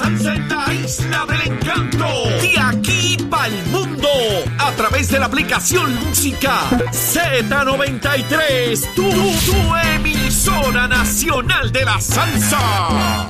salsa en la isla del encanto. De aquí para el mundo. A través de la aplicación Música Z93. Tu, tu emisora nacional de la salsa.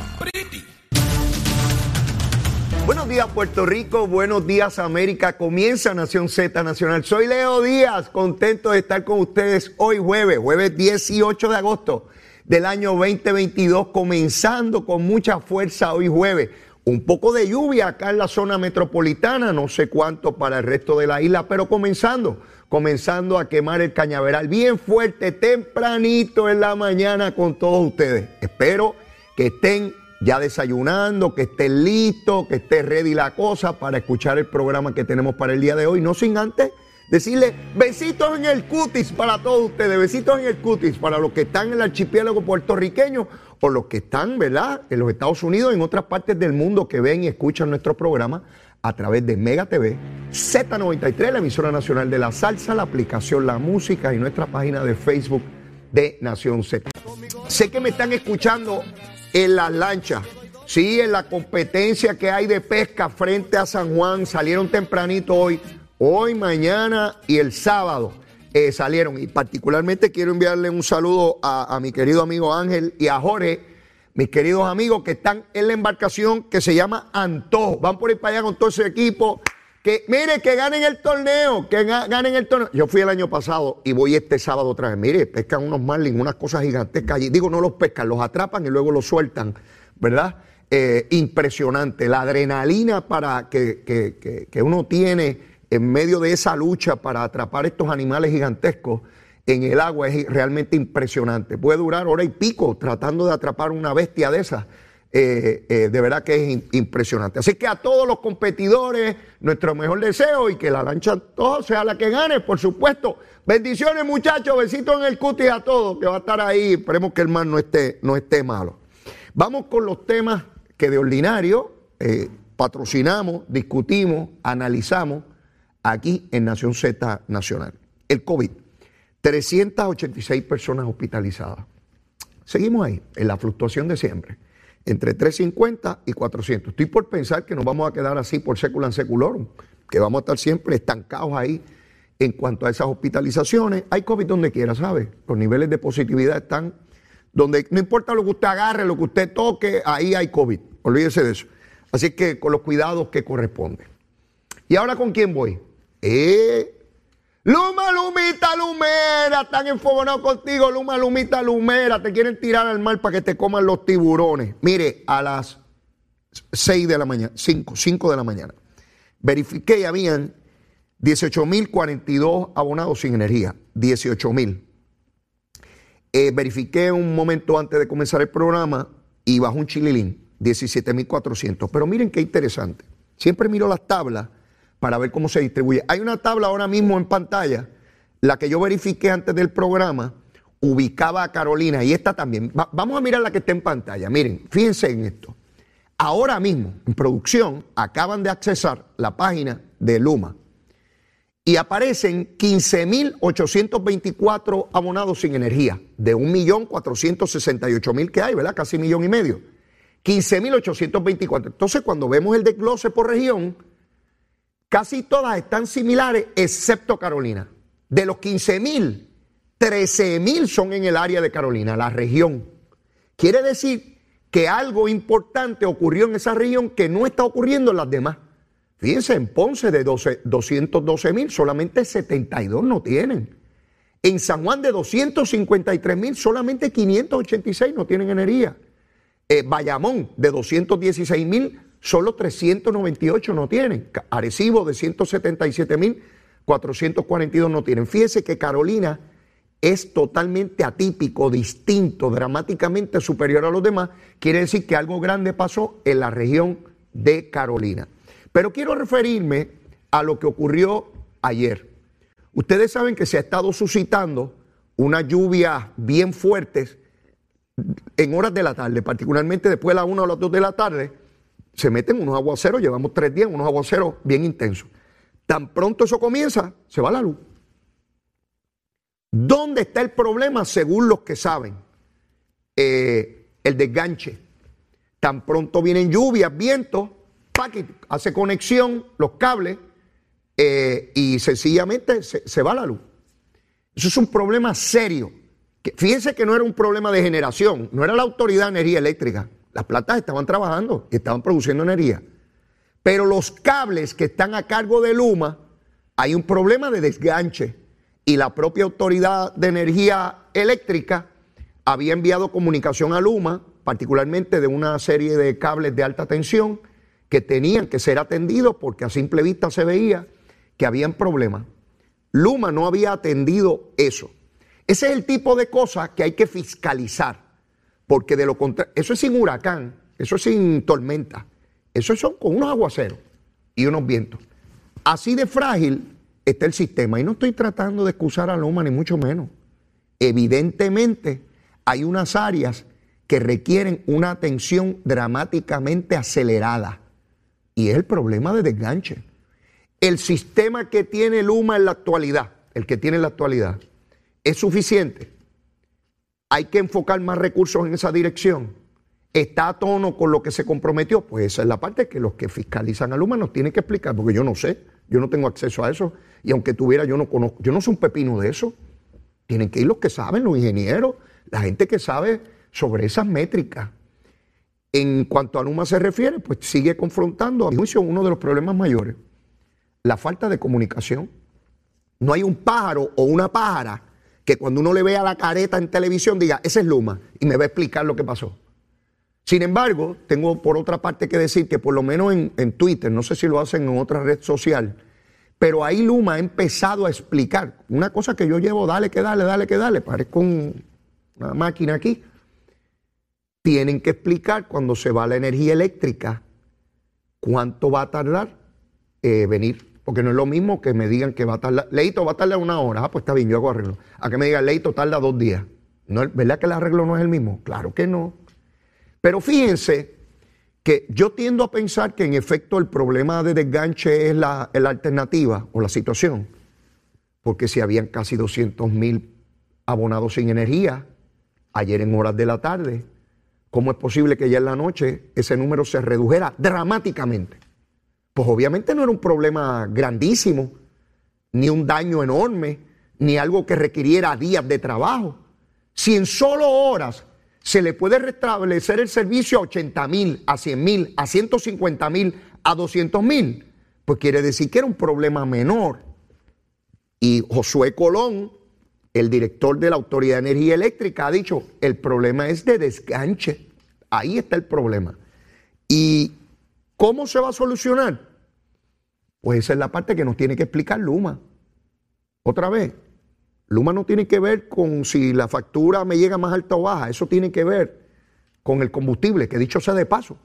Buenos días Puerto Rico, buenos días América, comienza Nación Z Nacional. Soy Leo Díaz, contento de estar con ustedes hoy jueves, jueves 18 de agosto del año 2022, comenzando con mucha fuerza hoy jueves. Un poco de lluvia acá en la zona metropolitana, no sé cuánto para el resto de la isla, pero comenzando, comenzando a quemar el cañaveral bien fuerte, tempranito en la mañana con todos ustedes. Espero que estén ya desayunando, que esté listo, que esté ready la cosa para escuchar el programa que tenemos para el día de hoy. No sin antes decirle besitos en el cutis para todos ustedes, besitos en el cutis para los que están en el archipiélago puertorriqueño o los que están, ¿verdad?, en los Estados Unidos, en otras partes del mundo que ven y escuchan nuestro programa a través de Mega TV, Z93, la emisora nacional de la salsa, la aplicación La Música y nuestra página de Facebook de Nación Z. Sé que me están escuchando en las lanchas. Sí, en la competencia que hay de pesca frente a San Juan, salieron tempranito hoy, hoy, mañana y el sábado eh, salieron. Y particularmente quiero enviarle un saludo a, mi querido amigo Ángel y a Jorge, mis queridos amigos que están en la embarcación que se llama Antojo. Van por ir para allá con todo ese equipo. Que, mire, que ganen el torneo, que ga- ganen el torneo. Yo fui el año pasado y voy este sábado otra vez. Mire, pescan unos marlins, unas cosas gigantescas allí. Digo, no los pescan, los atrapan y luego los sueltan, ¿verdad? Eh, impresionante. La adrenalina para que- que- que uno tiene en medio de esa lucha para atrapar estos animales gigantescos en el agua es realmente impresionante. Puede durar hora y pico tratando de atrapar una bestia de esas. Eh, eh, de verdad que es impresionante. Así que a todos los competidores, nuestro mejor deseo y que la lancha todo sea la que gane, por supuesto. Bendiciones, muchachos, besitos en el cutis a todos, que va a estar ahí. Esperemos que el mar no esté, no esté malo. Vamos con los temas que de ordinario eh, patrocinamos, discutimos, analizamos aquí en Nación Z Nacional. El COVID. 386 personas hospitalizadas. Seguimos ahí, en la fluctuación de siempre, entre 350 y 400. Estoy por pensar que nos vamos a quedar así por secular seculorum, que vamos a estar siempre estancados ahí en cuanto a esas hospitalizaciones. Hay COVID donde quiera, ¿sabe? Los niveles de positividad están donde no importa lo que usted agarre, lo que usted toque, ahí hay COVID. Olvídese de eso. Así que con los cuidados que corresponden. ¿Y ahora con quién voy? Eh, Luma, Lumita, Lumera, están enfogonados contigo, Luma, Lumita, Lumera, te quieren tirar al mar para que te coman los tiburones. Mire, a las 6 de la mañana, 5, 5 de la mañana, verifiqué y habían 18.042 abonados sin energía, 18.000. Eh, verifiqué un momento antes de comenzar el programa y bajó un chililín, 17.400. Pero miren qué interesante. Siempre miro las tablas para ver cómo se distribuye. Hay una tabla ahora mismo en pantalla, la que yo verifiqué antes del programa, ubicaba a Carolina y esta también. Va- vamos a mirar la que está en pantalla. Miren, fíjense en esto. Ahora mismo, en producción, acaban de accesar la página de Luma y aparecen 15.824 abonados sin energía, de 1.468.000 que hay, ¿verdad? Casi millón y medio. 15.824. Entonces, cuando vemos el desglose por región, casi todas están similares, excepto Carolina. De los 15.000, 13.000 son en el área de Carolina, la región. Quiere decir que algo importante ocurrió en esa región que no está ocurriendo en las demás. Fíjense, en Ponce de 12 212 mil, solamente 72 no tienen. En San Juan de 253 mil, solamente 586 no tienen energía. Eh, Bayamón de 216 mil, solo 398 no tienen. Arecibo de 177 mil, 442 no tienen. Fíjese que Carolina es totalmente atípico, distinto, dramáticamente superior a los demás. Quiere decir que algo grande pasó en la región de Carolina. Pero quiero referirme a lo que ocurrió ayer. Ustedes saben que se ha estado suscitando unas lluvias bien fuertes en horas de la tarde, particularmente después de las 1 o las 2 de la tarde, se meten unos aguaceros, llevamos tres días, unos aguaceros bien intensos. Tan pronto eso comienza, se va la luz. ¿Dónde está el problema según los que saben? Eh, el desganche. Tan pronto vienen lluvias, vientos, hace conexión, los cables, eh, y sencillamente se, va la luz. Eso es un problema serio. fíjense que no era un problema de generación, no era la Autoridad de Energía Eléctrica. Las plantas estaban trabajando y estaban produciendo energía. Pero los cables que están a cargo de Luma, hay un problema de desganche. Y la propia Autoridad de Energía Eléctrica había enviado comunicación a Luma, particularmente de una serie de cables de alta tensión que tenían que ser atendidos porque a simple vista se veía que habían problemas. Luma no había atendido eso. Ese es el tipo de cosas que hay que fiscalizar, porque de lo contrario, eso es sin huracán, eso es sin tormenta, eso son con unos aguaceros y unos vientos. Así de frágil está el sistema. Y no estoy tratando de excusar a Luma, ni mucho menos. Evidentemente, hay unas áreas que requieren una atención dramáticamente acelerada. Y es el problema de desganche. El sistema que tiene Luma en la actualidad, el que tiene en la actualidad, es suficiente. Hay que enfocar más recursos en esa dirección. ¿Está a tono con lo que se comprometió? Pues esa es la parte que los que fiscalizan a Luma nos tienen que explicar, porque yo no sé, yo no tengo acceso a eso. Y aunque tuviera, yo no conozco, yo no soy un pepino de eso. Tienen que ir los que saben, los ingenieros, la gente que sabe sobre esas métricas. En cuanto a Luma se refiere, pues sigue confrontando, a mi juicio, uno de los problemas mayores, la falta de comunicación. No hay un pájaro o una pájara que cuando uno le vea la careta en televisión diga, ese es Luma, y me va a explicar lo que pasó. Sin embargo, tengo por otra parte que decir que por lo menos en, en Twitter, no sé si lo hacen en otra red social, pero ahí Luma ha empezado a explicar una cosa que yo llevo, dale que dale, dale que dale, parezco una máquina aquí tienen que explicar cuando se va la energía eléctrica cuánto va a tardar eh, venir. Porque no es lo mismo que me digan que va a tardar. Leito va a tardar una hora. Ah, pues está bien, yo hago arreglo. A que me digan, Leito tarda dos días. ¿No, ¿Verdad que el arreglo no es el mismo? Claro que no. Pero fíjense que yo tiendo a pensar que en efecto el problema de desganche es la, la alternativa o la situación. Porque si habían casi 200 mil abonados sin energía ayer en horas de la tarde, ¿Cómo es posible que ya en la noche ese número se redujera dramáticamente? Pues obviamente no era un problema grandísimo, ni un daño enorme, ni algo que requiriera días de trabajo. Si en solo horas se le puede restablecer el servicio a 80 mil, a 100 mil, a 150 mil, a 200 mil, pues quiere decir que era un problema menor. Y Josué Colón, el director de la Autoridad de Energía Eléctrica ha dicho, el problema es de desganche. Ahí está el problema. ¿Y cómo se va a solucionar? Pues esa es la parte que nos tiene que explicar Luma. Otra vez, Luma no tiene que ver con si la factura me llega más alta o baja, eso tiene que ver con el combustible, que dicho sea de paso,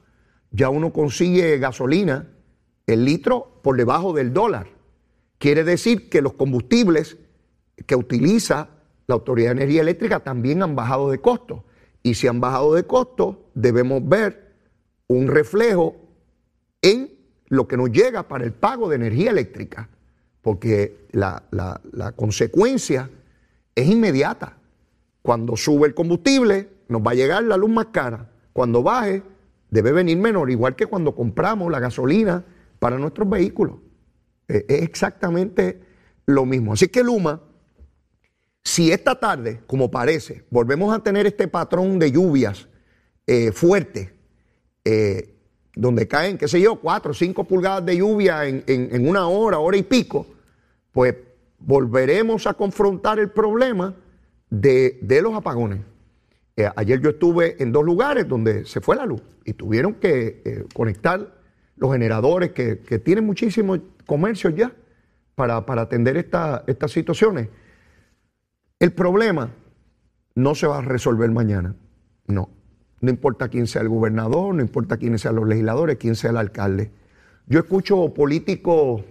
ya uno consigue gasolina, el litro por debajo del dólar. Quiere decir que los combustibles que utiliza la Autoridad de Energía Eléctrica también han bajado de costo. Y si han bajado de costo, debemos ver un reflejo en lo que nos llega para el pago de energía eléctrica, porque la, la consecuencia es inmediata. Cuando sube el combustible, nos va a llegar la luz más cara. Cuando baje, debe venir menor, igual que cuando compramos la gasolina para nuestros vehículos. Es exactamente lo mismo. Así que Luma si esta tarde, como parece, volvemos a tener este patrón de lluvias eh, fuertes, eh, donde caen, qué sé yo, cuatro o cinco pulgadas de lluvia en, una hora, hora y pico, pues volveremos a confrontar el problema de, los apagones. Eh, ayer yo estuve en dos lugares donde se fue la luz y tuvieron que conectar los generadores que, tienen muchísimos comercios ya para, atender estas situaciones. El problema no se va a resolver mañana, no. No importa quién sea el gobernador, no importa quiénes sean los legisladores, quién sea el alcalde. Yo escucho políticos,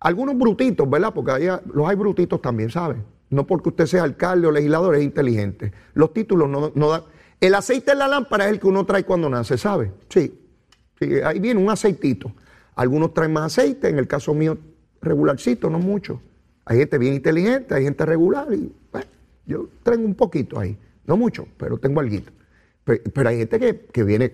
algunos brutitos, ¿verdad? Porque los hay brutitos también, ¿saben? No porque usted sea alcalde o legislador es inteligente. Los títulos no, dan. El aceite en la lámpara es el que uno trae cuando nace, ¿sabe? Sí. Ahí viene un aceitito. Algunos traen más aceite, en el caso mío regularcito, no mucho. Hay gente bien inteligente, hay gente regular y yo traigo un poquito ahí. No mucho, pero tengo algo. Pero, hay gente que, viene,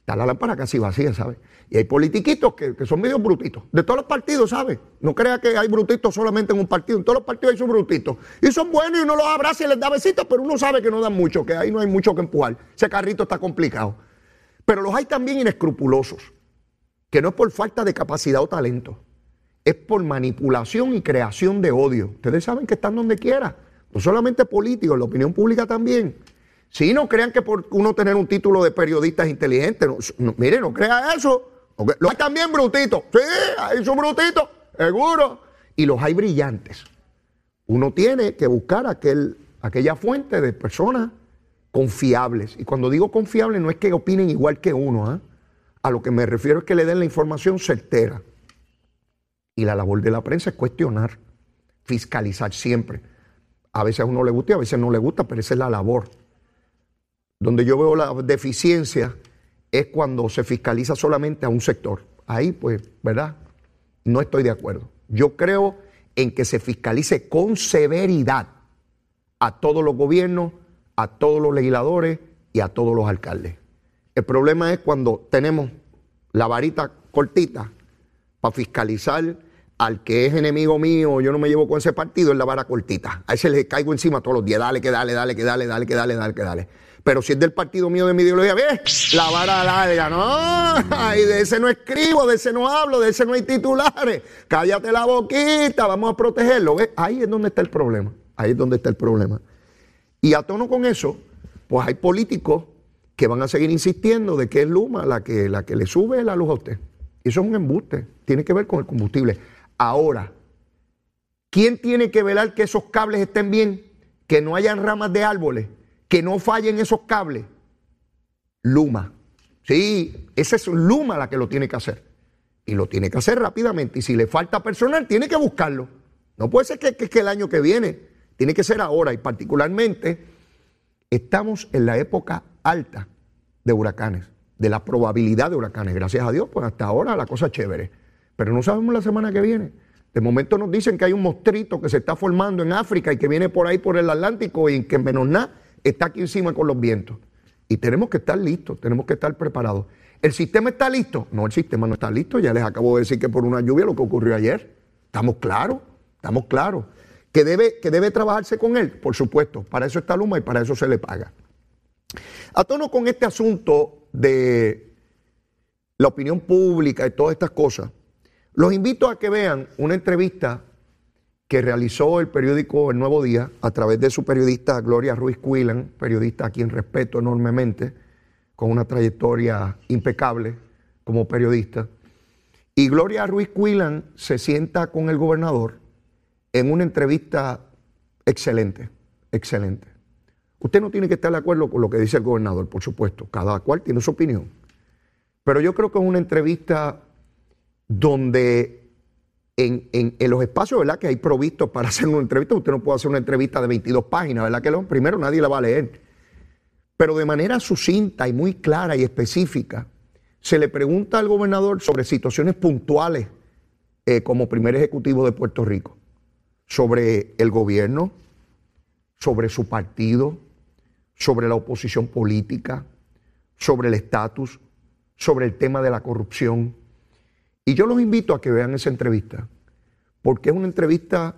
está la lámpara casi vacía, ¿sabes? Y hay politiquitos que, son medio brutitos, de todos los partidos, ¿sabes? No crea que hay brutitos solamente en un partido, en todos los partidos hay sus brutitos. Y son buenos y uno los abraza y les da besitos, pero uno sabe que no dan mucho, que ahí no hay mucho que empujar. Ese carrito está complicado. Pero los hay también inescrupulosos, que no es por falta de capacidad o talento, es por manipulación y creación de odio. Ustedes saben que están donde quiera no solamente políticos, la opinión pública también. Si no crean que por uno tener un título de periodista es inteligente, mire, no crea eso. Los hay también brutitos, sí, hay sus brutitos, seguro. Y los hay brillantes. Uno tiene que buscar aquel, aquella fuente de personas confiables. Y cuando digo confiables no es que opinen igual que uno, ¿ah? a lo que me refiero es que le den la información certera. Y la labor de la prensa es cuestionar, fiscalizar siempre. A veces a uno le gusta y a veces no le gusta, pero esa es la labor. Donde yo veo la deficiencia es cuando se fiscaliza solamente a un sector. Ahí, pues, ¿verdad? No estoy de acuerdo. Yo creo en que se fiscalice con severidad a todos los gobiernos, a todos los legisladores y a todos los alcaldes. El problema es cuando tenemos la varita cortita para fiscalizar al que es enemigo mío, yo no me llevo con ese partido, es la vara cortita. A ese le caigo encima todos los días, dale, que dale, dale, que dale, dale, que dale, dale, que dale. Pero si es del partido mío, de mi ideología, ¿ves? La vara larga, no, de ese no escribo, de ese no hablo, de ese no hay titulares. Cállate la boquita, vamos a protegerlo. ¿ves? Ahí es donde está el problema, ahí es donde está el problema. Y a tono con eso, pues hay políticos que van a seguir insistiendo de que es Luma la que, la que le sube la luz a usted. Eso es un embuste, tiene que ver con el combustible. Ahora, ¿quién tiene que velar que esos cables estén bien? Que no hayan ramas de árboles, que no fallen esos cables. Luma. Sí, esa es Luma la que lo tiene que hacer. Y lo tiene que hacer rápidamente. Y si le falta personal, tiene que buscarlo. No puede ser que, que el año que viene. Tiene que ser ahora. Y particularmente, estamos en la época alta de huracanes, de la probabilidad de huracanes. Gracias a Dios, pues hasta ahora la cosa es chévere. Pero no sabemos la semana que viene. De momento nos dicen que hay un mostrito que se está formando en África y que viene por ahí por el Atlántico y que menos nada está aquí encima con los vientos. Y tenemos que estar listos, tenemos que estar preparados. ¿El sistema está listo? No, el sistema no está listo. Ya les acabo de decir que por una lluvia lo que ocurrió ayer. Estamos claros, estamos claros. ¿Que debe, que debe trabajarse con él? Por supuesto, para eso está Luma y para eso se le paga. A tono con este asunto de la opinión pública y todas estas cosas, los invito a que vean una entrevista que realizó el periódico El Nuevo Día a través de su periodista Gloria Ruiz Cuilan, periodista a quien respeto enormemente, con una trayectoria impecable como periodista. Y Gloria Ruiz Cuilan se sienta con el gobernador en una entrevista excelente, excelente. Usted no tiene que estar de acuerdo con lo que dice el gobernador, por supuesto, cada cual tiene su opinión. Pero yo creo que es una entrevista donde en, los espacios ¿verdad? que hay provistos para hacer una entrevista, usted no puede hacer una entrevista de 22 páginas, ¿verdad? Que primero nadie la va a leer. Pero de manera sucinta y muy clara y específica, se le pregunta al gobernador sobre situaciones puntuales eh, como primer ejecutivo de Puerto Rico, sobre el gobierno, sobre su partido, sobre la oposición política, sobre el estatus, sobre el tema de la corrupción y yo los invito a que vean esa entrevista, porque es una entrevista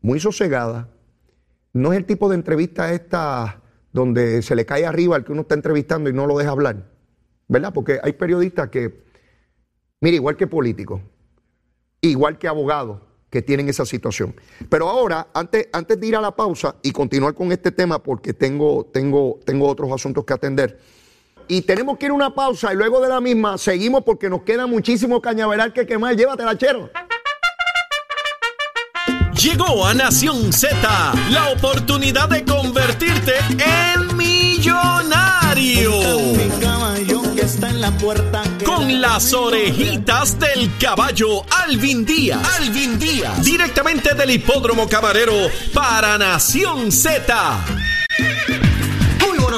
muy sosegada. No es el tipo de entrevista esta donde se le cae arriba al que uno está entrevistando y no lo deja hablar. ¿Verdad? Porque hay periodistas que, mire, igual que políticos, igual que abogados, que tienen esa situación. Pero ahora, antes, antes de ir a la pausa y continuar con este tema, porque tengo, tengo, tengo otros asuntos que atender y tenemos que ir a una pausa y luego de la misma seguimos porque nos queda muchísimo cañaveral que quemar. Llévatela, chero. Llegó a Nación Z la oportunidad de convertirte en millonario. Con las orejitas del caballo Alvin Díaz. Alvin Díaz. Directamente del hipódromo camarero para Nación Z.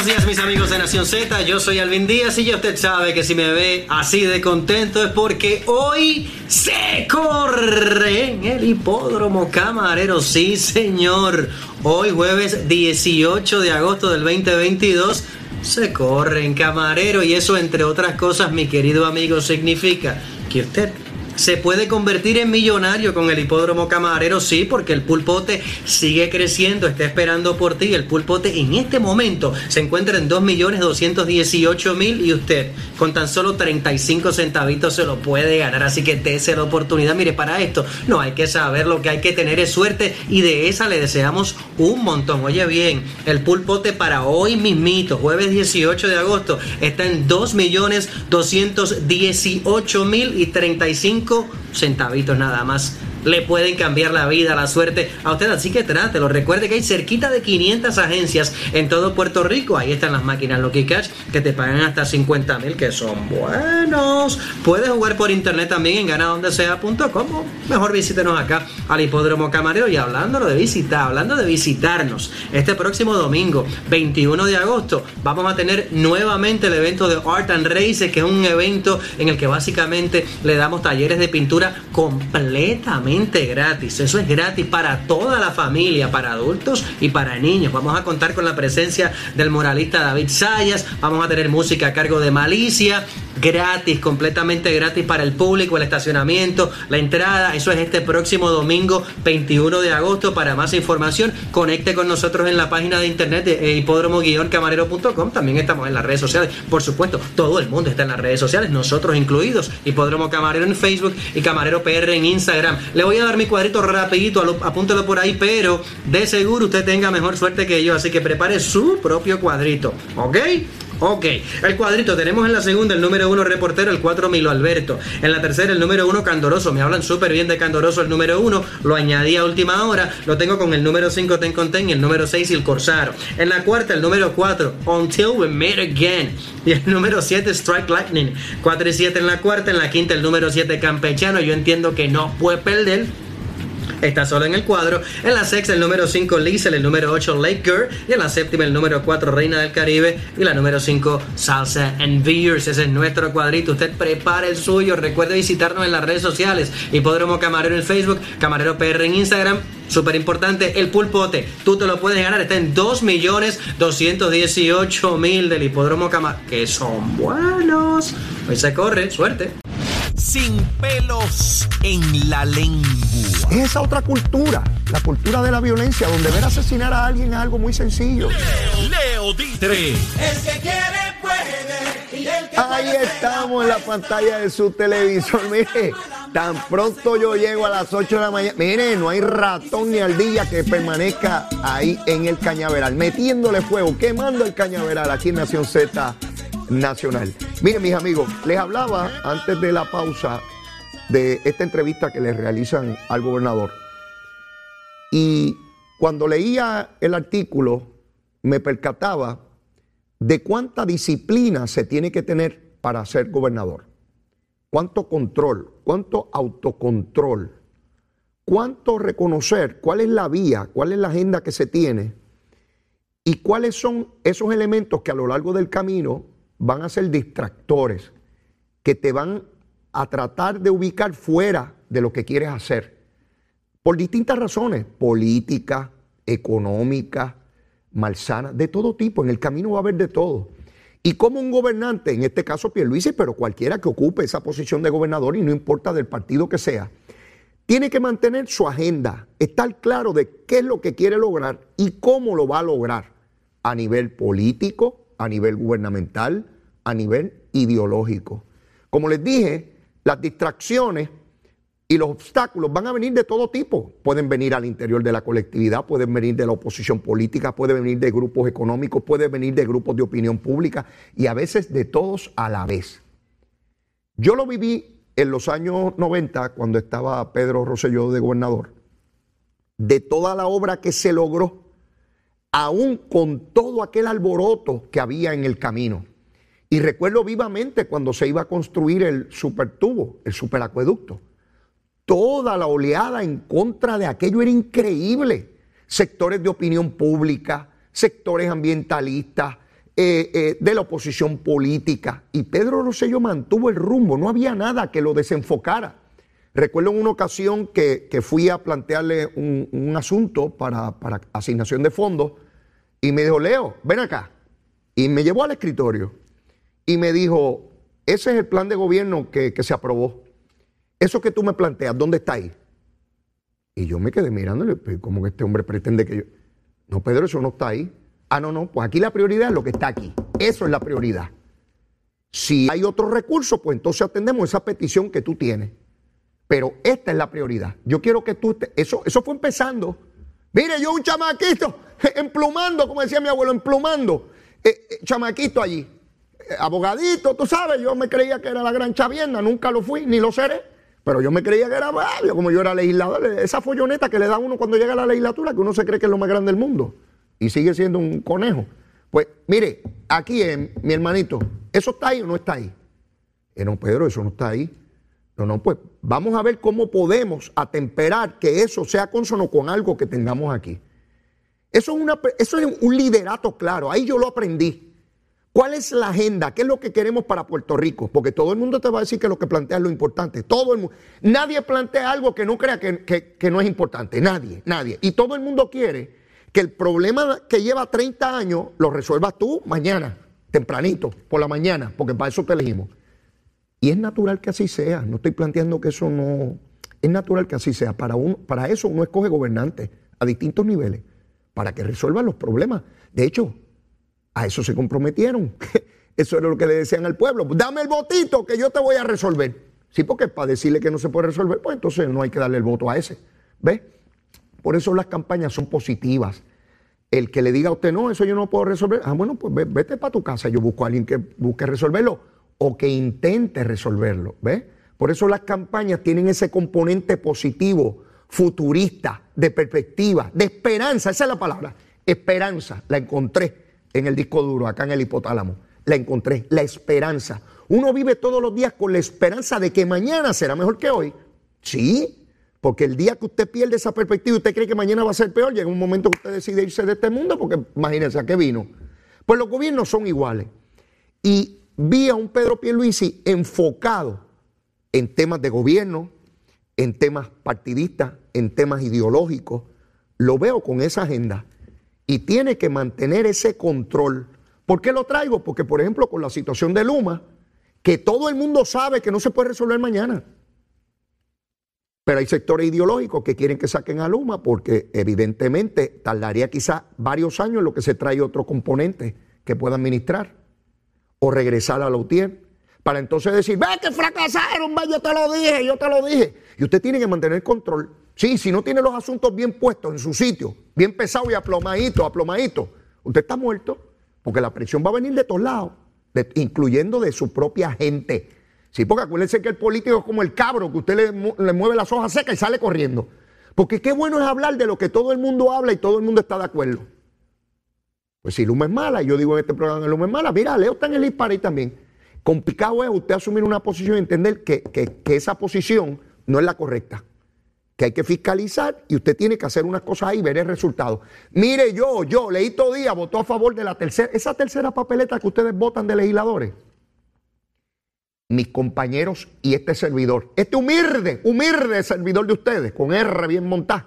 Días mis amigos de Nación Z, yo soy Alvin Díaz y ya usted sabe que si me ve así de contento es porque hoy se corre en el hipódromo camarero, sí señor. Hoy jueves 18 de agosto del 2022 se corre en camarero y eso entre otras cosas mi querido amigo significa que usted se puede convertir en millonario con el hipódromo camarero, sí, porque el pulpote sigue creciendo, está esperando por ti. El pulpote en este momento se encuentra en 2.218.000 y usted con tan solo 35 centavitos se lo puede ganar. Así que dése la oportunidad. Mire, para esto no hay que saber, lo que hay que tener es suerte y de esa le deseamos un montón. Oye bien, el pulpote para hoy mismito, jueves 18 de agosto, está en 2.218.000 y 35 centavitos nada más le pueden cambiar la vida, la suerte a usted. Así que trátelo. Recuerde que hay cerquita de 500 agencias en todo Puerto Rico. Ahí están las máquinas Lucky Cash que te pagan hasta 50 mil, que son buenos. Puedes jugar por internet también en ganadondesea.com. Mejor visítenos acá al Hipódromo Camarero. Y hablando de visitar, hablando de visitarnos, este próximo domingo, 21 de agosto, vamos a tener nuevamente el evento de Art and Races, que es un evento en el que básicamente le damos talleres de pintura completamente gratis. Eso es gratis para toda la familia, para adultos y para niños. Vamos a contar con la presencia del moralista David Sayas. Vamos a tener música a cargo de Malicia. Gratis, completamente gratis para el público, el estacionamiento, la entrada. Eso es este próximo domingo 21 de agosto. Para más información, conecte con nosotros en la página de internet de hipódromo-camarero.com. También estamos en las redes sociales. Por supuesto, todo el mundo está en las redes sociales, nosotros incluidos. Hipódromo Camarero en Facebook y Camarero PR en Instagram. Le voy a dar mi cuadrito rapidito, apúntelo por ahí, pero de seguro usted tenga mejor suerte que yo, así que prepare su propio cuadrito, ¿ok? Ok, el cuadrito tenemos en la segunda el número uno reportero, el 4 Milo Alberto. En la tercera el número uno Candoroso. Me hablan súper bien de Candoroso el número uno. Lo añadí a última hora. Lo tengo con el número 5 Ten Conten y el número 6 El Corsaro. En la cuarta el número 4 Until We Meet Again. Y el número 7 Strike Lightning. 4 y 7 en la cuarta. En la quinta el número 7 Campechano. Yo entiendo que no puede perder está solo en el cuadro. En la sexta, el número 5, Liesel, el número 8, Lake Girl. Y en la séptima, el número 4, Reina del Caribe. Y la número 5, Salsa and Beers. Ese es nuestro cuadrito. Usted prepare el suyo. Recuerde visitarnos en las redes sociales. Hipódromo Camarero en Facebook, Camarero PR en Instagram. Súper importante, el pulpote. Tú te lo puedes ganar. Está en 2.218.000 del hipódromo Camarero. Que son buenos. Hoy se corre. Suerte sin pelos en la lengua. Es esa otra cultura, la cultura de la violencia, donde ver asesinar a alguien es algo muy sencillo. Leo, Ditre. El que quiere puede. Y el que Ahí estamos en la pantalla de su televisor. Mire, tan pronto yo llego a las 8 de la mañana. Mire, no hay ratón ni ardilla que permanezca ahí en el cañaveral, metiéndole fuego, quemando el cañaveral aquí en Nación Z Nacional. Miren, mis amigos, les hablaba antes de la pausa de esta entrevista que le realizan al gobernador. Y cuando leía el artículo, me percataba de cuánta disciplina se tiene que tener para ser gobernador. Cuánto control, cuánto autocontrol, cuánto reconocer cuál es la vía, cuál es la agenda que se tiene y cuáles son esos elementos que a lo largo del camino van a ser distractores que te van a tratar de ubicar fuera de lo que quieres hacer. Por distintas razones, política, económica, malsana, de todo tipo. En el camino va a haber de todo. Y como un gobernante, en este caso Pierluisi, pero cualquiera que ocupe esa posición de gobernador y no importa del partido que sea, tiene que mantener su agenda, estar claro de qué es lo que quiere lograr y cómo lo va a lograr a nivel político, a nivel gubernamental, a nivel ideológico. Como les dije, las distracciones y los obstáculos van a venir de todo tipo. Pueden venir al interior de la colectividad, pueden venir de la oposición política, pueden venir de grupos económicos, pueden venir de grupos de opinión pública y a veces de todos a la vez. Yo lo viví en los años 90 cuando estaba Pedro Rosselló de gobernador. De toda la obra que se logró, aún con todo aquel alboroto que había en el camino. Y recuerdo vivamente cuando se iba a construir el supertubo, el superacueducto. Toda la oleada en contra de aquello era increíble. Sectores de opinión pública, sectores ambientalistas, eh, eh, de la oposición política. Y Pedro Rosselló mantuvo el rumbo, no había nada que lo desenfocara. Recuerdo en una ocasión que, fui a plantearle un, asunto para, asignación de fondos y me dijo, Leo, ven acá. Y me llevó al escritorio y me dijo, ese es el plan de gobierno que, que se aprobó. Eso que tú me planteas, ¿dónde está ahí? Y yo me quedé mirándole, pues, como que este hombre pretende que yo... No, Pedro, eso no está ahí. Ah, no, no, pues aquí la prioridad es lo que está aquí. Eso es la prioridad. Si hay otro recurso, pues entonces atendemos esa petición que tú tienes. Pero esta es la prioridad. Yo quiero que tú... eso, eso fue empezando. Mire, yo un chamaquito, emplumando, como decía mi abuelo, emplumando. Eh, eh, chamaquito allí. Eh, abogadito, tú sabes, yo me creía que era la gran chavienda, nunca lo fui, ni lo seré. Pero yo me creía que era, como yo era legislador, esa folloneta que le da uno cuando llega a la legislatura, que uno se cree que es lo más grande del mundo y sigue siendo un conejo. Pues mire, aquí mi hermanito, ¿eso está ahí o no está ahí? Eh, no, Pedro, eso no está ahí. No, no, pues vamos a ver cómo podemos atemperar que eso sea consono con algo que tengamos aquí. Eso es, un liderato claro, ahí yo lo aprendí. ¿Cuál es la agenda? ¿Qué es lo que queremos para Puerto Rico? Porque todo el mundo te va a decir que lo que plantea es lo importante. Todo el mundo. Nadie plantea algo que no crea que, que no es importante. Nadie, nadie. Y todo el mundo quiere que el problema que lleva 30 años lo resuelvas tú mañana, tempranito, por la mañana, porque para eso te elegimos. Y es natural que así sea, no estoy planteando que eso no... Es natural que así sea. Para, para eso uno escoge gobernantes a distintos niveles, para que resuelvan los problemas. De hecho, a eso se comprometieron. Eso era lo que le decían al pueblo. Dame el votito que yo te voy a resolver. Sí, porque para decirle que no se puede resolver, pues entonces no hay que darle el voto a ese. ¿Ves? Por eso las campañas son positivas. El que le diga a usted, no, eso yo no puedo resolver, ah, bueno, pues vete para tu casa, yo busco a alguien que busque resolverlo o que intente resolverlo. ¿Ves? Por eso las campañas tienen ese componente positivo, futurista, de perspectiva, de esperanza, esa es la palabra, esperanza, la encontré en el disco duro, acá en el hipotálamo, la encontré, la esperanza. Uno vive todos los días con la esperanza de que mañana será mejor que hoy. Sí, porque el día que usted pierde esa perspectiva, usted cree que mañana va a ser peor, llega un momento que usted decide irse de este mundo, porque imagínense a qué vino. Pues los gobiernos son iguales. Y vi a un Pedro Pierluisi enfocado en temas de gobierno, en temas partidistas, en temas ideológicos. Lo veo con esa agenda y tiene que mantener ese control. ¿Por qué lo traigo? Porque, por ejemplo, con la situación de Luma, que todo el mundo sabe que no se puede resolver mañana. Pero hay sectores ideológicos que quieren que saquen a Luma porque evidentemente tardaría quizá varios años en lo que se trae otro componente que pueda administrar o regresar a la UTIER para entonces decir, ve que fracasaron, ve, yo te lo dije, yo te lo dije. Y usted tiene que mantener control. Sí, si no tiene los asuntos bien puestos en su sitio, bien pesado y aplomadito, aplomadito, usted está muerto porque la presión va a venir de todos lados, incluyendo de su propia gente. Sí, porque acuérdense que el político es como el cabro, que usted le, mueve las hojas secas y sale corriendo. Porque qué bueno es hablar de lo que todo el mundo habla y todo el mundo está de acuerdo. Pues si Luma es mala, yo digo en este programa que Luma es mala, mira, Leo está en el disparo también. Complicado es usted asumir una posición y entender que, que esa posición no es la correcta que hay que fiscalizar y usted tiene que hacer unas cosas ahí y ver el resultado. Mire, yo, yo, leí todo día, votó a favor de la tercera, esa tercera papeleta que ustedes votan de legisladores mis compañeros y este servidor, este humilde, humilde servidor de ustedes, con R bien montado,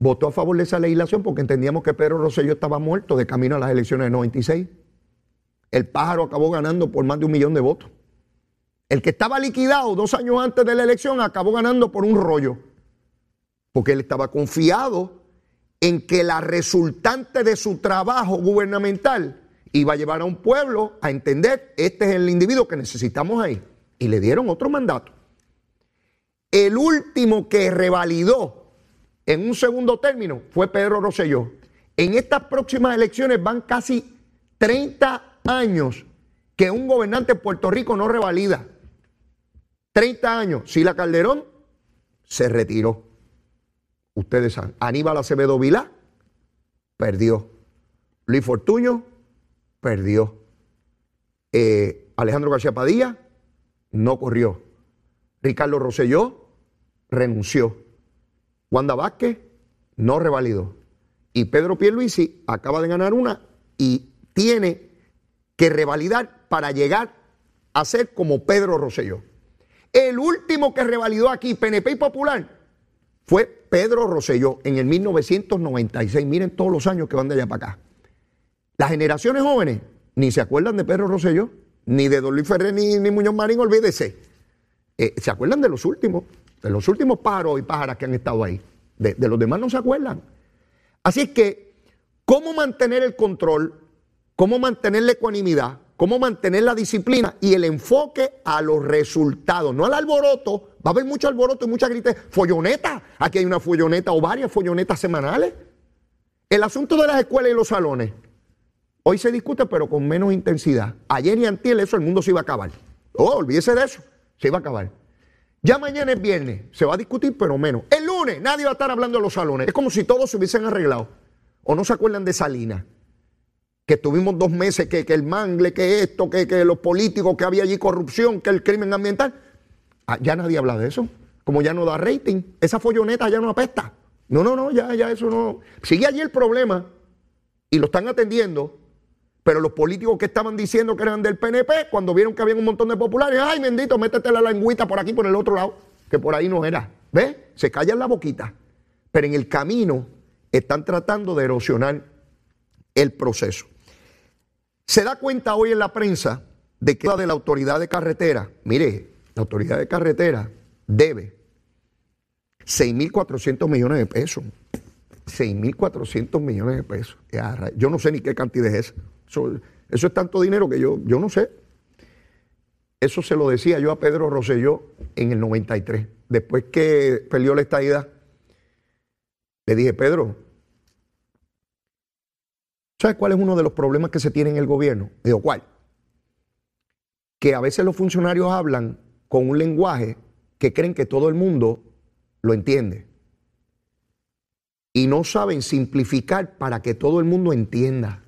votó a favor de esa legislación porque entendíamos que Pedro Rosselló estaba muerto de camino a las elecciones de 96. El pájaro acabó ganando por más de un millón de votos. El que estaba liquidado dos años antes de la elección acabó ganando por un rollo, porque él estaba confiado en que la resultante de su trabajo gubernamental va a llevar a un pueblo a entender, este es el individuo que necesitamos ahí. Y le dieron otro mandato. El último que revalidó en un segundo término fue Pedro Rosselló. En estas próximas elecciones van casi 30 años que un gobernante de Puerto Rico no revalida. 30 años. Sila Calderón se retiró. Ustedes saben. Aníbal Acevedo Vilá perdió. Luis Fortuño, perdió. Eh, Alejandro García Padilla, no corrió. Ricardo Rosselló, renunció. Wanda Vázquez, no revalidó. Y Pedro Pierluisi acaba de ganar una y tiene que revalidar para llegar a ser como Pedro Rosselló. El último que revalidó aquí, PNP y Popular, fue Pedro Rosselló en el 1996. Miren todos los años que van de allá para acá. Las generaciones jóvenes ni se acuerdan de Pedro Rosselló, ni de Don Luis Ferrer, ni, ni Muñoz Marín, olvídese. Eh, se acuerdan de los últimos, de los últimos pájaros y pájaras que han estado ahí. De, de los demás no se acuerdan. Así es que, ¿cómo mantener el control? ¿Cómo mantener la ecuanimidad? ¿Cómo mantener la disciplina y el enfoque a los resultados? No al alboroto. Va a haber mucho alboroto y mucha grita. Folloneta. Aquí hay una folloneta o varias follonetas semanales. El asunto de las escuelas y los salones. Hoy se discute, pero con menos intensidad. Ayer y antier eso el mundo se iba a acabar. Oh, olvídese de eso. Se iba a acabar. Ya mañana es viernes. Se va a discutir, pero menos. El lunes nadie va a estar hablando de los salones. Es como si todos se hubiesen arreglado. ¿O no se acuerdan de Salinas? Que tuvimos dos meses, que, que el mangle, que esto, que, que los políticos, que había allí corrupción, que el crimen ambiental. Ah, ya nadie habla de eso. Como ya no da rating. Esa folloneta ya no apesta. No, no, no, ya, ya eso no. Sigue allí el problema y lo están atendiendo. Pero los políticos que estaban diciendo que eran del PNP, cuando vieron que había un montón de populares, ay bendito, métete la lengüita por aquí, por el otro lado, que por ahí no era. ¿Ves? Se callan la boquita. Pero en el camino están tratando de erosionar el proceso. Se da cuenta hoy en la prensa de que la de la autoridad de carretera, mire, la autoridad de carretera debe 6.400 millones de pesos. 6.400 millones de pesos. Yo no sé ni qué cantidad es esa. Eso, es tanto dinero que yo, yo no sé. Eso se lo decía yo a Pedro Rosselló en el 93. Después que perdió la estadidad, le dije, Pedro, ¿sabes cuál es uno de los problemas que se tiene en el gobierno? Digo, ¿cuál? Que a veces los funcionarios hablan con un lenguaje que creen que todo el mundo lo entiende. Y no saben simplificar para que todo el mundo entienda.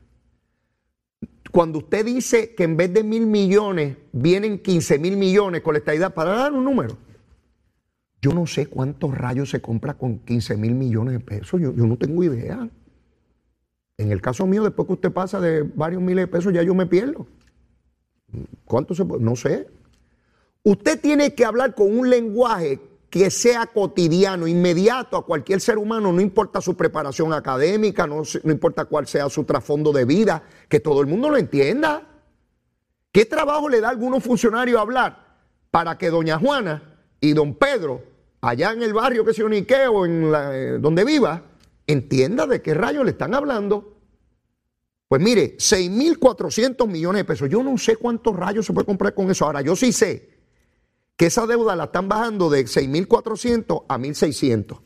Cuando usted dice que en vez de mil millones vienen 15 mil millones con la estadidad, para dar un número, yo no sé cuántos rayos se compra con 15 mil millones de pesos, yo, yo no tengo idea. En el caso mío, después que usted pasa de varios miles de pesos, ya yo me pierdo. ¿Cuánto se puede? No sé. Usted tiene que hablar con un lenguaje que sea cotidiano, inmediato a cualquier ser humano, no importa su preparación académica, no, importa cuál sea su trasfondo de vida, que todo el mundo lo entienda. ¿Qué trabajo le da a algunos funcionarios hablar para que doña Juana y don Pedro, allá en el barrio que se unique o en eh, donde viva, entienda de qué rayos le están hablando? Pues mire, 6.400 millones de pesos. Yo no sé cuántos rayos se puede comprar con eso. Ahora, yo sí sé que esa deuda la están bajando de 6.400 a 1.600.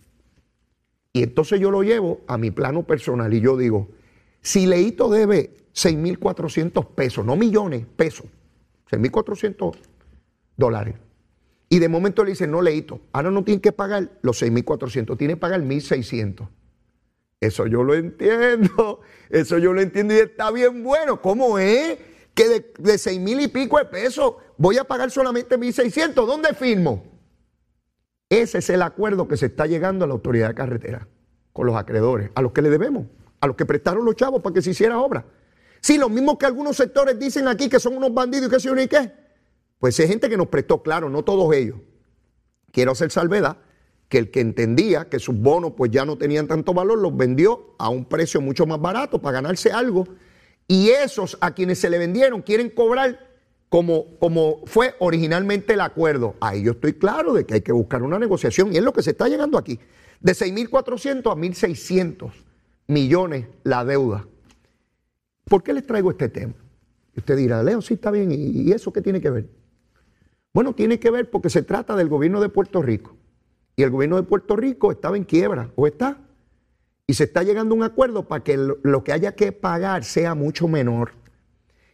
Y entonces yo lo llevo a mi plano personal y yo digo, si Leito debe 6.400 pesos, no millones, pesos, 6.400 dólares. Y de momento le dicen, no, Leito, ahora no tiene que pagar los 6.400, tiene que pagar 1.600. Eso yo lo entiendo, eso yo lo entiendo y está bien bueno. ¿Cómo es? Que de, de 6 mil y pico de pesos voy a pagar solamente 1.600. ¿Dónde firmo? Ese es el acuerdo que se está llegando a la autoridad de carretera con los acreedores, a los que le debemos, a los que prestaron los chavos para que se hiciera obra. Sí, lo mismo que algunos sectores dicen aquí que son unos bandidos y que se y qué. Pues es gente que nos prestó, claro, no todos ellos. Quiero hacer salvedad que el que entendía que sus bonos pues ya no tenían tanto valor, los vendió a un precio mucho más barato para ganarse algo. Y esos a quienes se le vendieron quieren cobrar como, como fue originalmente el acuerdo. Ahí yo estoy claro de que hay que buscar una negociación y es lo que se está llegando aquí. De 6.400 a 1.600 millones la deuda. ¿Por qué les traigo este tema? Usted dirá, Leo, sí está bien, ¿y eso qué tiene que ver? Bueno, tiene que ver porque se trata del gobierno de Puerto Rico. Y el gobierno de Puerto Rico estaba en quiebra, o está. Y se está llegando a un acuerdo para que lo que haya que pagar sea mucho menor.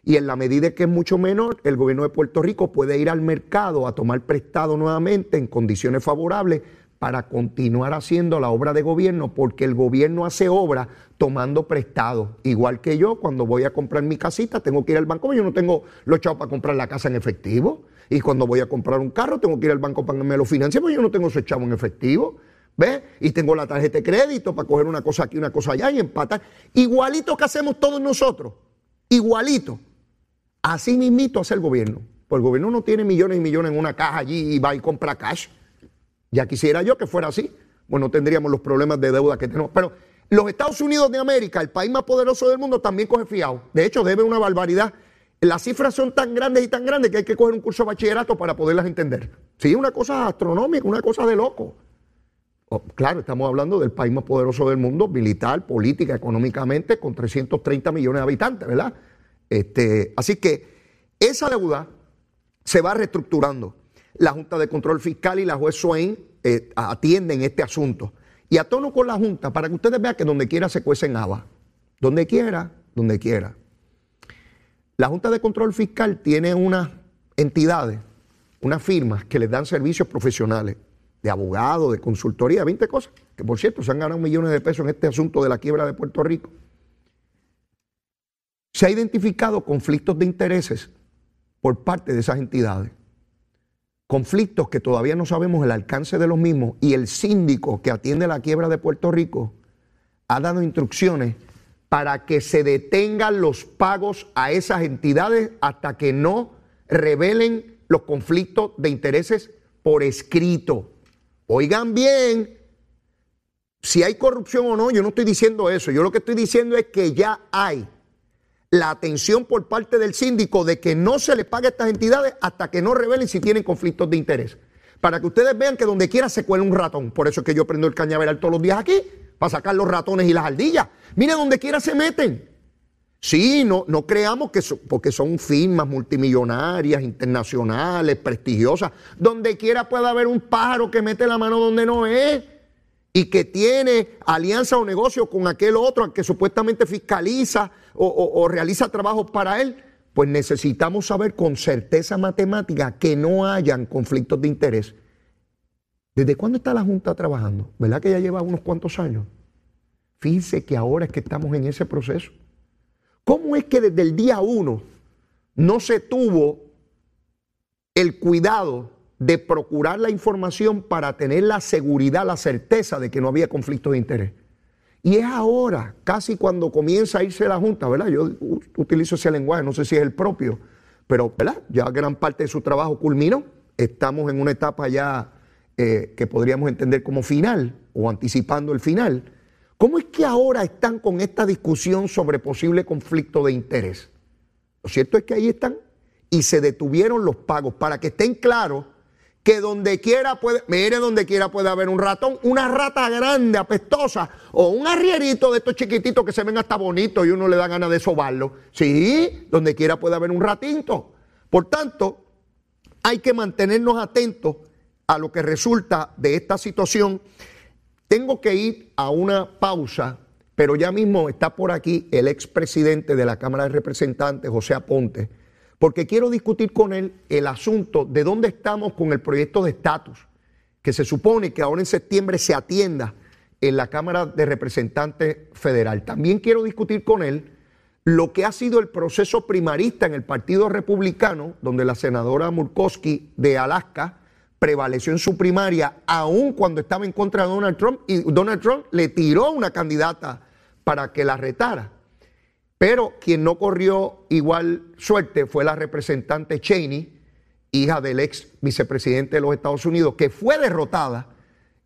Y en la medida que es mucho menor, el gobierno de Puerto Rico puede ir al mercado a tomar prestado nuevamente en condiciones favorables para continuar haciendo la obra de gobierno, porque el gobierno hace obra tomando prestado. Igual que yo, cuando voy a comprar mi casita, tengo que ir al banco, yo no tengo los chavos para comprar la casa en efectivo. Y cuando voy a comprar un carro, tengo que ir al banco para que me lo financie, porque yo no tengo ese chavo en efectivo. ¿Ves? Y tengo la tarjeta de crédito para coger una cosa aquí, una cosa allá y empatar. Igualito que hacemos todos nosotros. Igualito. Así mismito hace el gobierno. Pues el gobierno no tiene millones y millones en una caja allí y va y compra cash. Ya quisiera yo que fuera así. Bueno, no tendríamos los problemas de deuda que tenemos. Pero los Estados Unidos de América, el país más poderoso del mundo, también coge fiado. De hecho, debe una barbaridad. Las cifras son tan grandes y tan grandes que hay que coger un curso de bachillerato para poderlas entender. Sí, una cosa astronómica, una cosa de loco. Claro, estamos hablando del país más poderoso del mundo, militar, política, económicamente, con 330 millones de habitantes, ¿verdad? Este, así que esa deuda se va reestructurando. La Junta de Control Fiscal y la juez Swain eh, atienden este asunto. Y a tono con la Junta, para que ustedes vean que donde quiera se cuecen habas. Donde quiera, donde quiera. La Junta de Control Fiscal tiene unas entidades, unas firmas que les dan servicios profesionales de abogado, de consultoría, 20 cosas, que por cierto se han ganado millones de pesos en este asunto de la quiebra de Puerto Rico. Se ha identificado conflictos de intereses por parte de esas entidades. Conflictos que todavía no sabemos el alcance de los mismos y el síndico que atiende la quiebra de Puerto Rico ha dado instrucciones para que se detengan los pagos a esas entidades hasta que no revelen los conflictos de intereses por escrito. Oigan bien, si hay corrupción o no, yo no estoy diciendo eso. Yo lo que estoy diciendo es que ya hay la atención por parte del síndico de que no se le pague a estas entidades hasta que no revelen si tienen conflictos de interés. Para que ustedes vean que donde quiera se cuela un ratón. Por eso es que yo prendo el cañaveral todos los días aquí, para sacar los ratones y las ardillas. Miren, donde quiera se meten. Sí, no, no creamos que porque son firmas multimillonarias, internacionales, prestigiosas. Donde quiera puede haber un pájaro que mete la mano donde no es y que tiene alianza o negocio con aquel otro que supuestamente fiscaliza o, realiza trabajos para él, pues necesitamos saber con certeza matemática que no hayan conflictos de interés. ¿Desde cuándo está la Junta trabajando? ¿Verdad que ya lleva unos cuantos años? Fíjense que ahora es que estamos en ese proceso. ¿Cómo es que desde el día uno no se tuvo el cuidado de procurar la información para tener la seguridad, la certeza de que no había conflicto de interés? Y es ahora, casi cuando comienza a irse la Junta, ¿verdad? Yo utilizo ese lenguaje, no sé si es el propio, pero, ¿verdad? Ya gran parte de su trabajo culminó. Estamos en una etapa ya eh, que podríamos entender como final o anticipando el final. ¿Cómo es que ahora están con esta discusión sobre posible conflicto de interés? Lo cierto es que ahí están y se detuvieron los pagos para que estén claros que donde quiera puede, mire donde quiera puede haber un ratón, una rata grande, apestosa, o un arrierito de estos chiquititos que se ven hasta bonitos y uno le da ganas de sobarlo. Sí, donde quiera puede haber un ratito. Por tanto, hay que mantenernos atentos a lo que resulta de esta situación. Tengo que ir a una pausa, pero ya mismo está por aquí el expresidente de la Cámara de Representantes, José Aponte porque quiero discutir con él el asunto de dónde estamos con el proyecto de estatus, que se supone que ahora en septiembre se atienda en la Cámara de Representantes Federal. También quiero discutir con él lo que ha sido el proceso primarista en el Partido Republicano, donde la senadora Murkowski de Alaska prevaleció en su primaria, aun cuando estaba en contra de Donald Trump, y Donald Trump le tiró una candidata para que la retara. Pero quien no corrió igual suerte fue la representante Cheney, hija del ex vicepresidente de los Estados Unidos, que fue derrotada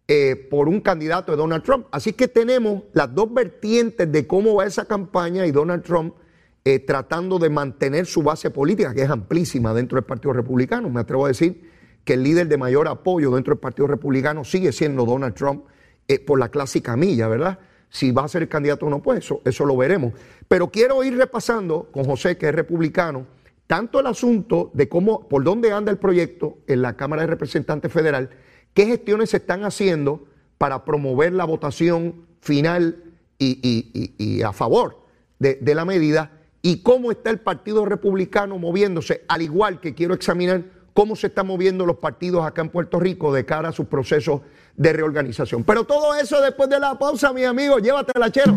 eh, por un candidato de Donald Trump. Así que tenemos las dos vertientes de cómo va esa campaña y Donald Trump eh, tratando de mantener su base política, que es amplísima dentro del Partido Republicano. Me atrevo a decir que el líder de mayor apoyo dentro del Partido Republicano sigue siendo Donald Trump eh, por la clásica milla, ¿verdad? Si va a ser el candidato o no, pues eso, lo veremos. Pero quiero ir repasando con José, que es republicano, tanto el asunto de cómo, por dónde anda el proyecto en la Cámara de Representantes Federal, qué gestiones se están haciendo para promover la votación final y, a favor de la medida y cómo está el Partido Republicano moviéndose, al igual que quiero examinar cómo se están moviendo los partidos acá en Puerto Rico de cara a sus procesos de reorganización. Pero todo eso después de la pausa, mi amigo, llévatela, chero.